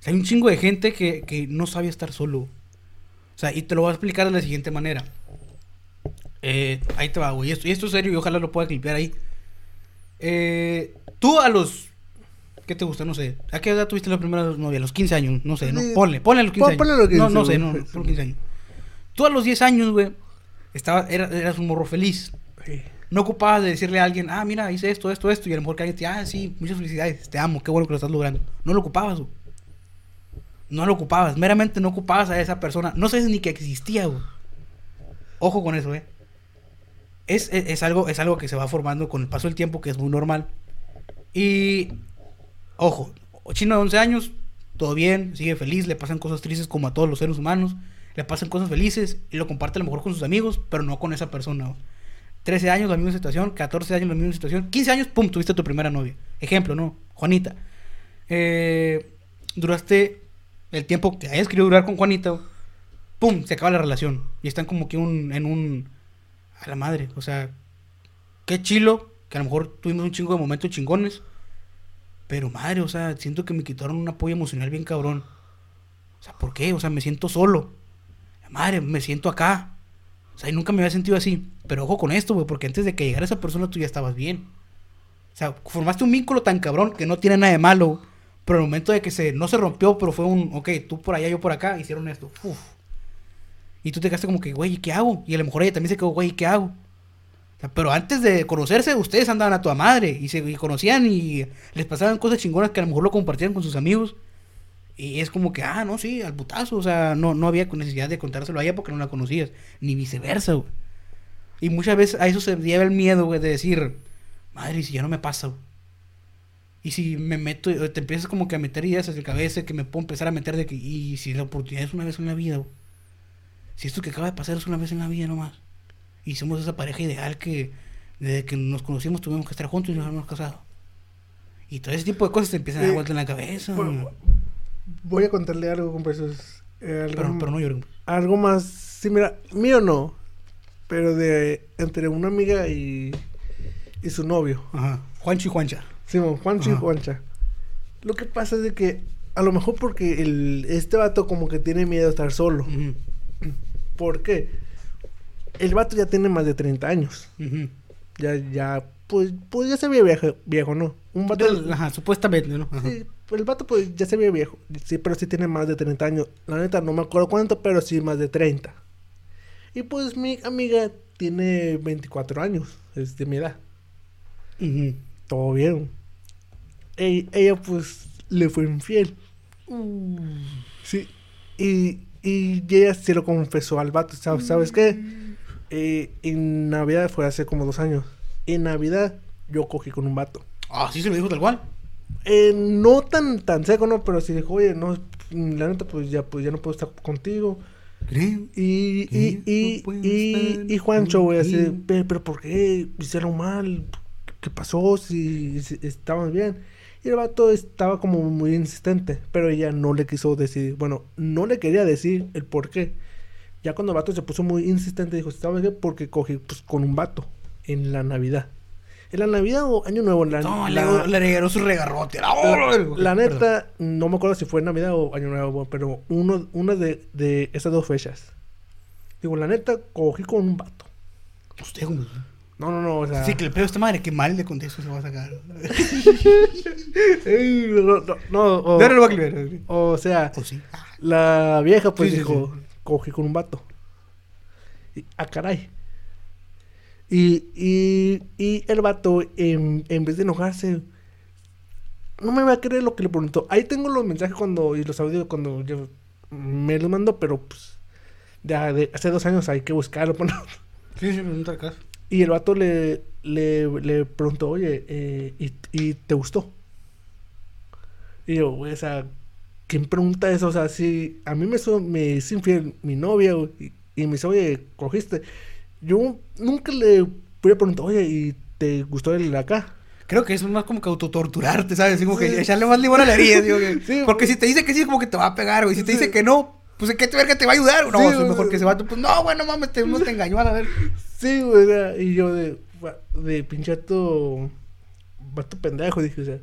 Sea, hay un chingo de gente que, que no sabe estar solo. O sea, y te lo voy a explicar de la siguiente manera. Eh, ahí te va, güey. Y esto, y esto es serio y ojalá lo pueda clipear ahí. Eh, tú a los... ¿Qué te gusta? No sé. ¿A qué edad tuviste la primera novia? A los 15 años. No sé, ¿no? Ponle, ponle a los 15 Pon- años. ponle a los 15, no, no sé, no, no, ponle 15 años. Tú a los 10 años, güey, estaba, era- eras un morro feliz. Sí. No ocupabas de decirle a alguien, ah, mira, hice esto, esto, esto, y a lo mejor que alguien te ah, sí, muchas felicidades, te amo, qué bueno que lo estás logrando. No lo ocupabas, güey. No lo ocupabas, meramente no ocupabas a esa persona. No sabes ni que existía. Ojo con eso, eh. Es, es, es algo, es algo que se va formando con el paso del tiempo, que es muy normal. Y, ojo, chino de 11 años, todo bien, sigue feliz, le pasan cosas tristes como a todos los seres humanos, le pasan cosas felices y lo comparte a lo mejor con sus amigos, pero no con esa persona. güey. 13 años, la misma situación, 14 años, la misma situación, 15 años, pum, tuviste tu primera novia. Ejemplo, ¿no? Juanita. Eh, duraste el tiempo que hayas querido durar con Juanita, pum, se acaba la relación. Y están como que un, en un... A la madre, o sea, qué chilo, que a lo mejor tuvimos un chingo de momentos chingones. Pero madre, o sea, siento que me quitaron un apoyo emocional bien cabrón. O sea, ¿por qué? O sea, me siento solo. Madre, me siento acá. O sea, y nunca me había sentido así. Pero ojo con esto, güey, porque antes de que llegara esa persona tú ya estabas bien. O sea, formaste un vínculo tan cabrón que no tiene nada de malo. Pero el momento de que se, no se rompió, pero fue un, ok, tú por allá, yo por acá, hicieron esto. Y tú te quedaste como que, güey, ¿y qué hago? Y a lo mejor ella también se quedó, güey, ¿y qué hago? Pero antes de conocerse, ustedes andaban a toda madre y se conocían y les pasaban cosas chingonas que a lo mejor lo compartían con sus amigos. Y es como que, ah, no, sí, al putazo. O sea, no, no había necesidad de contárselo a ella porque no la conocías. Ni viceversa, güey. Y muchas veces a eso se lleva el miedo, güey, de decir, madre, ¿y si ya no me pasa, güey? Y si me meto, eh, te empiezas como que a meter ideas en la cabeza que me puedo empezar a meter de que, y si la oportunidad es una vez en la vida. Si esto que acaba de pasar es una vez en la vida nomás. Y somos esa pareja ideal que desde que nos conocimos tuvimos que estar juntos y nos hemos casado. Y todo ese tipo de cosas te empiezan a dar Eh, vuelta en la cabeza. Bueno, voy a contarle algo, compresos. Eh, algo, pero, pero no lloren. algo más similar. Mío no. Pero de entre una amiga y, y su novio. Ajá. Juancho y Juancha. Simón, Juancho y Ajá. Juancha. Lo que pasa es de que a lo mejor porque el, este vato como que tiene miedo a estar solo. Ujú, ¿Por qué? El vato ya tiene más de 30 años. Ya, ya, pues, pues ya se ve viejo, viejo, ¿no? Un vato... Del- Ajá, supuestamente, ¿no? Ajá. Sí, el vato pues ya se ve viejo. Sí, pero sí tiene más de 30 años. La neta no me acuerdo cuánto, pero sí más de 30. Y pues mi amiga tiene 24 años. Es de mi edad. Ujú. Todo bien. Ella, ella, pues le fue infiel. Sí. Y, y ella se lo confesó al vato. ¿Sabes, ¿sabes qué? Eh, en Navidad fue hace como dos años. En Navidad yo cogí con un vato. Ah, sí se lo dijo tal cual. Eh, no tan tan seco, no, pero sí dijo, oye, no, la neta, pues ya, pues ya no puedo estar contigo. Creo. Y, y, y, no y, y Juancho, güey, así, de, contigo. "Pe- pero ¿por qué hicieron mal? ¿Qué pasó? Si, si estaban bien. Y el vato estaba como muy insistente, pero ella no le quiso decir, bueno, no le quería decir el por qué. Ya cuando el vato se puso muy insistente, dijo, ¿sabes qué? Porque cogí pues, con un vato en la Navidad. ¿En la Navidad o Año Nuevo? La, No, la- le, regaló su regarrote. La, la, la Perdón. neta, no me acuerdo si fue Navidad o Año Nuevo, pero uno, una de, de esas dos fechas. Digo, la neta, cogí con un vato. Usted. No, no, no, o sea... Sí, que el pedo esta madre, qué mal de contexto se va a sacar. Ey, no, no, no, o, No, no lo va a aclarar. o sea, O sí. la vieja pues Sí, sí, dijo, cogí con un vato. Y, ah, caray. Y, y, y el vato, en, en vez de enojarse, no me va a creer lo que le preguntó. Ahí tengo los mensajes cuando, y los audios cuando yo me los mando, pero pues, ya de hace dos años hay que buscarlo. ¿no? Sí, sí, pregunta acá. Y el vato le, le, le preguntó, oye, eh, ¿y, y te gustó? Y yo, güey, o sea, ¿quién pregunta eso? O sea, si a mí me, me es infiel mi novia y, y me dice, oye, ¿cogiste? Yo nunca le voy a preguntar, oye, ¿y te gustó el acá? Creo que eso es más como que autotorturarte, ¿sabes? Así como Sí. que echarle más limón a la herida, digo que- Sí, Porque si te dice que sí, como que te va a pegar, güey. Si te Sí. dice que no, pues ¿en qué te verga te va a ayudar? No, Sí, es mejor que ese vato, pues no, güey, no mames, te, no te engañó a la ver. Sí, güey, y yo de, de pinchato, vato pendejo, dije, o sea.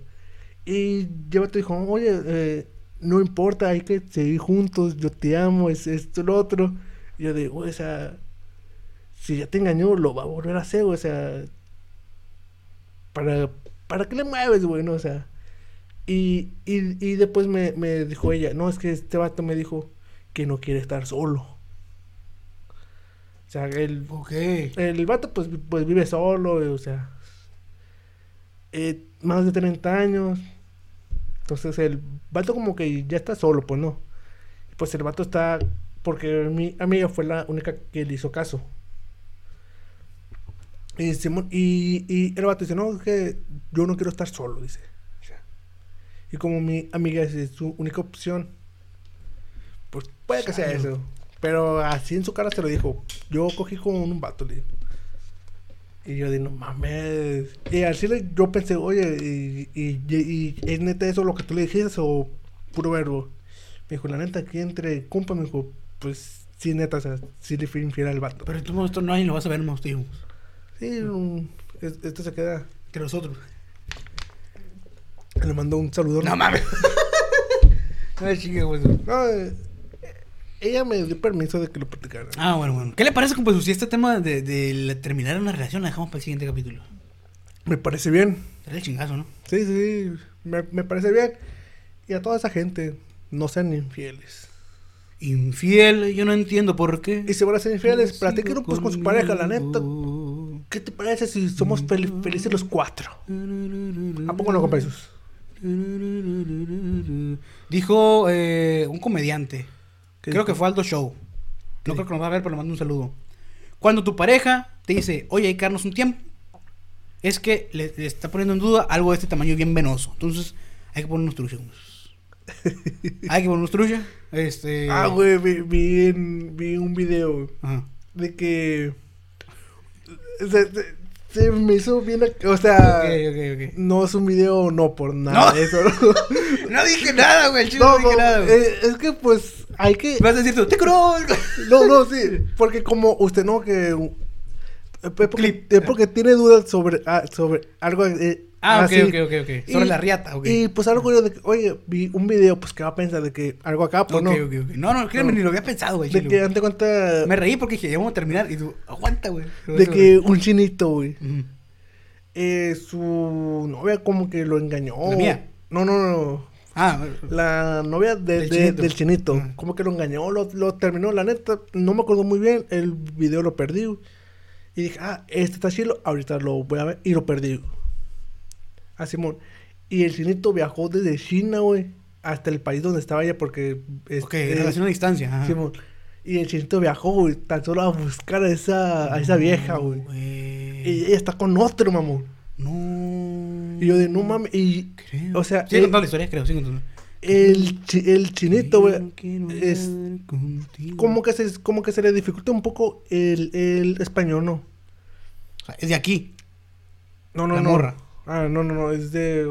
Y el vato dijo, oye, eh, no importa, hay que seguir juntos, yo te amo, es esto, lo otro. Y yo de, güey, o sea, si ya te engañó, lo va a volver a hacer, güey, o sea, ¿para, para qué le mueves, güey, no? O sea, y, y, y después me, me dijo ella, no, es que este vato me dijo que no quiere estar solo. O sea, él Ok. el vato pues, pues vive solo, o sea, eh, más de 30 años. Entonces el vato como que ya está solo, pues no. Pues el vato está, porque mi amiga fue la única que le hizo caso. Y, Simón- y, y el vato dice, no, es que yo no quiero estar solo, dice. Y como mi amiga es su única opción, puede que sea eso. Pero así en su cara se lo dijo. Yo cogí con un vato, le. Y yo dije, no mames. Y así le- yo pensé, oye, y, y, y- y ¿es neta eso lo que tú le dijiste o puro verbo? Me dijo, la neta, aquí entre compa, me dijo, pues sí, neta, o sea, sí le fui infiel al vato. Pero tú, esto no, nadie lo vas a ver, más tío. Sí, un- es- esto se queda. Que nosotros. Le mandó un saludo. No mames. No chingue, güey. No, eh, ella me dio permiso de que lo platicara. Ah, bueno, bueno. ¿Qué le parece, compa, si este tema de, de la- terminar una relación la dejamos para el siguiente capítulo? Me parece bien. Era el chingazo, ¿no? Sí, sí, sí. Me, me parece bien. Y a toda esa gente, no sean infieles. Infiel, yo no entiendo por qué. Y si van a ser infieles, platíquenlo pues con su pareja, la neta. ¿Qué te parece si somos fel- felices los cuatro? ¿A poco no, compa? Dijo eh, un comediante. ¿Qué Creo que fue Aldo Show. ¿Qué No creo que nos va a ver, pero le mando un saludo. Cuando tu pareja te dice, oye, hay que darnos un tiempo, es que le, le está poniendo en duda algo de este tamaño bien venoso. Entonces, hay que ponernos trucha. hay que ponernos trucha. Este. Ah, güey, vi, vi, en- vi un video Ajá. de que... Se- se me hizo bien... O sea... Ok, ok, ok. No es un video, no por nada No. de eso. ¿no? No dije nada, güey. el No, no, dije nada, güey. eh, es que pues hay que... Vas a decir tú, te. No, no, sí, porque como usted no que eh, es porque, Clip. es porque tiene dudas sobre ah, sobre algo eh, Ah, ok, así. ok, ok, ok. Sobre la riata, ok. Y pues algo yo de que, oye, vi un video, pues que va a pensar de que algo acá, pues no. No, no, créeme, No. ni lo había pensado, güey. De que cuenta Me reí porque dije, ya vamos a terminar. Y tú, aguanta, güey. De que un chinito, güey, eh, su novia como que lo engañó. ¿La mía? No, no, no. Ah, La novia de- Del de- chinito. del chinito, Ajá. como que lo engañó, lo, lo terminó, la neta, no me acuerdo muy bien, el video lo perdí. Y dije, ah, este está chido, ahorita lo voy a ver, y lo perdí. Güey. Ah, Simón. Y el chinito viajó desde China, güey, hasta el país donde estaba ella, porque... ok, relación a distancia. Ajá. Simón. Y el chinito viajó, güey, tan solo a buscar a esa, a esa vieja, güey. Y ella está con otro, mamón. No. Y yo de, no mames, y... Creo. O sea, Sí, eh, contando la historia, creo, sí, contando. el, chi- el chinito, güey, es... como que se como que se le dificulta un poco el, el español, ¿no? O sea, es de aquí. No, no, La no. morra. Ah, no, no, no, es de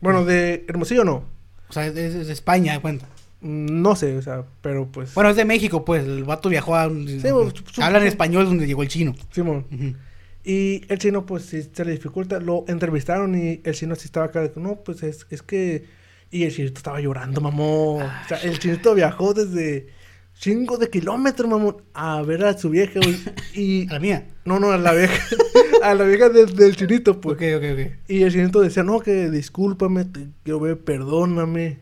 Bueno, de Hermosillo no. O sea, es, es de España, de cuenta. Mm, No sé, o sea, pero pues. Bueno, es de México, pues. El vato viajó a... su- hablan español donde llegó el chino. Simón. Ujú. Y el chino, pues, sí se le dificulta. Lo entrevistaron y el chino sí estaba acá. de No, pues es, es que. Y el chinito estaba llorando, mamón. o sea, el chinito viajó desde cinco de kilómetros, mamón, a ver a su vieja, güey. Y. A la mía. No, no, a la vieja. a la vieja del, del chinito, pues. Ok, ok, ok. Y el chinito decía, no, que discúlpame, te quiero ver, perdóname.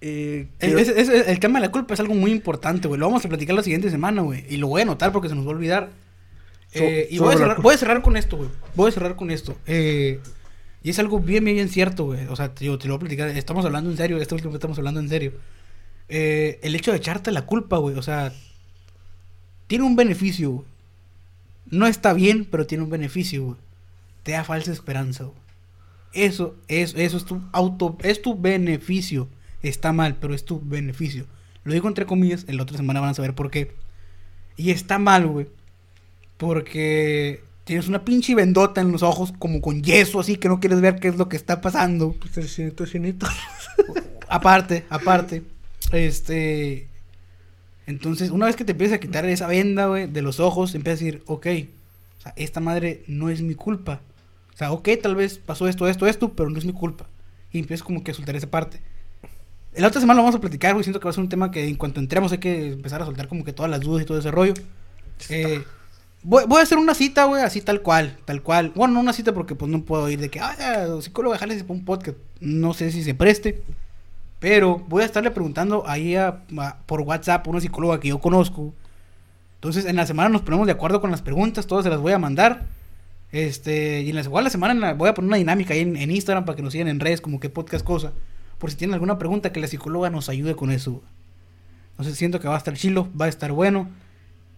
Eh, El, quiero- es- es- el tema de la culpa es algo muy importante, güey. Lo vamos a platicar la siguiente semana, güey. Y lo voy a anotar porque se nos va a olvidar. So- Eh, y voy a, cerrar, voy a cerrar con esto, güey. Voy a cerrar con esto. Eh, y es algo bien, bien, bien cierto, güey. O sea, te, yo te lo voy a platicar. Estamos hablando en serio. Este último estamos hablando en serio. Eh, el hecho de echarte la culpa, güey. O sea, tiene un beneficio, güey. No está bien, pero tiene un beneficio, güey. Te da falsa esperanza, güey. Eso, es, eso es tu auto, es tu beneficio. Está mal, pero es tu beneficio. Lo digo entre comillas, en la otra semana van a saber por qué. Y está mal, güey. Porque tienes una pinche vendota en los ojos, como con yeso, así que no quieres ver qué es lo que está pasando. Pues el chinito, el chinito. Aparte, aparte. Este. Entonces, una vez que te empiezas a quitar esa venda, güey, de los ojos, empiezas a decir, ok, o sea, esta madre no es mi culpa. O sea, ok, tal vez pasó esto, esto, esto, pero no es mi culpa. Y empiezas como que a soltar esa parte. La otra semana lo vamos a platicar, güey. Siento que va a ser un tema que en cuanto entremos hay que empezar a soltar como que todas las dudas y todo ese rollo. Eh, voy, voy a hacer una cita, güey, así tal cual, tal cual. Bueno, no una cita porque pues no puedo ir de que, ah, psicólogo, para un podcast. No sé si se preste. Pero voy a estarle preguntando ahí por WhatsApp a una psicóloga que yo conozco. Entonces, en la semana nos ponemos de acuerdo con las preguntas, todas se las voy a mandar. Este, y en la, igual la semana voy a poner una dinámica ahí en, Instagram para que nos sigan en redes, como que podcast cosa. Por si tienen alguna pregunta, que la psicóloga nos ayude con eso. Entonces, siento que va a estar chilo, va a estar bueno.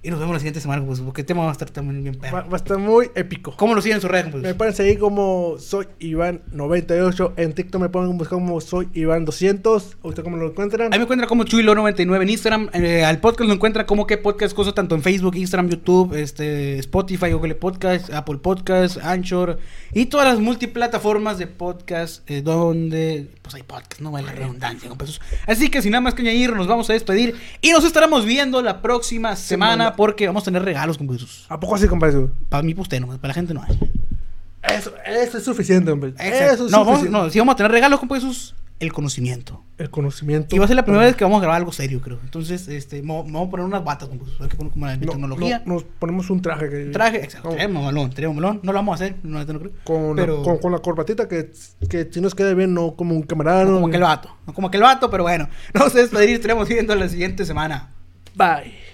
Y nos vemos la siguiente semana, pues, porque el tema va a estar también bien perro. Va, va a estar muy épico. ¿Cómo lo siguen en sus redes, pues? Me pueden seguir como soy Iván98. En TikTok me pueden buscar como soy Iván200. ¿Usted cómo lo encuentran? Ahí me encuentra como Chuilo99 en Instagram. Eh, al podcast lo encuentra como que podcast cosa tanto en Facebook, Instagram, YouTube, este, Spotify, Google Podcast, Apple Podcast, Anchor y todas las multiplataformas de podcast eh, donde pues hay podcast, no vale la redundancia. Así que sin nada más que añadir, nos vamos a despedir y nos estaremos viendo la próxima semana Semana. Porque vamos a tener regalos, compa Jesús. ¿A poco así, compadre? Para mí, pues usted no, para la gente no hay. Eso, eso es suficiente, hombre. Exacto. Eso es no, vamos, suficiente. no, si vamos a tener regalos, compa Jesús, el conocimiento. El conocimiento. Y va a ser la primera vez que vamos a grabar algo serio, creo. Entonces, este, me me vamos a poner unas batas, como, hay que poner como la No, tecnología. no, nos ponemos un traje. Que, Traje, exacto. Con, Tenemos malón, tenemos malón. No lo vamos a hacer, no, no creo. con, pero, con, con la corbatita que, que si nos queda bien, no como un camarada. no como aquel vato. No como aquel vato, pero bueno. Vamos a despedir, estaremos viendo la siguiente semana. Bye.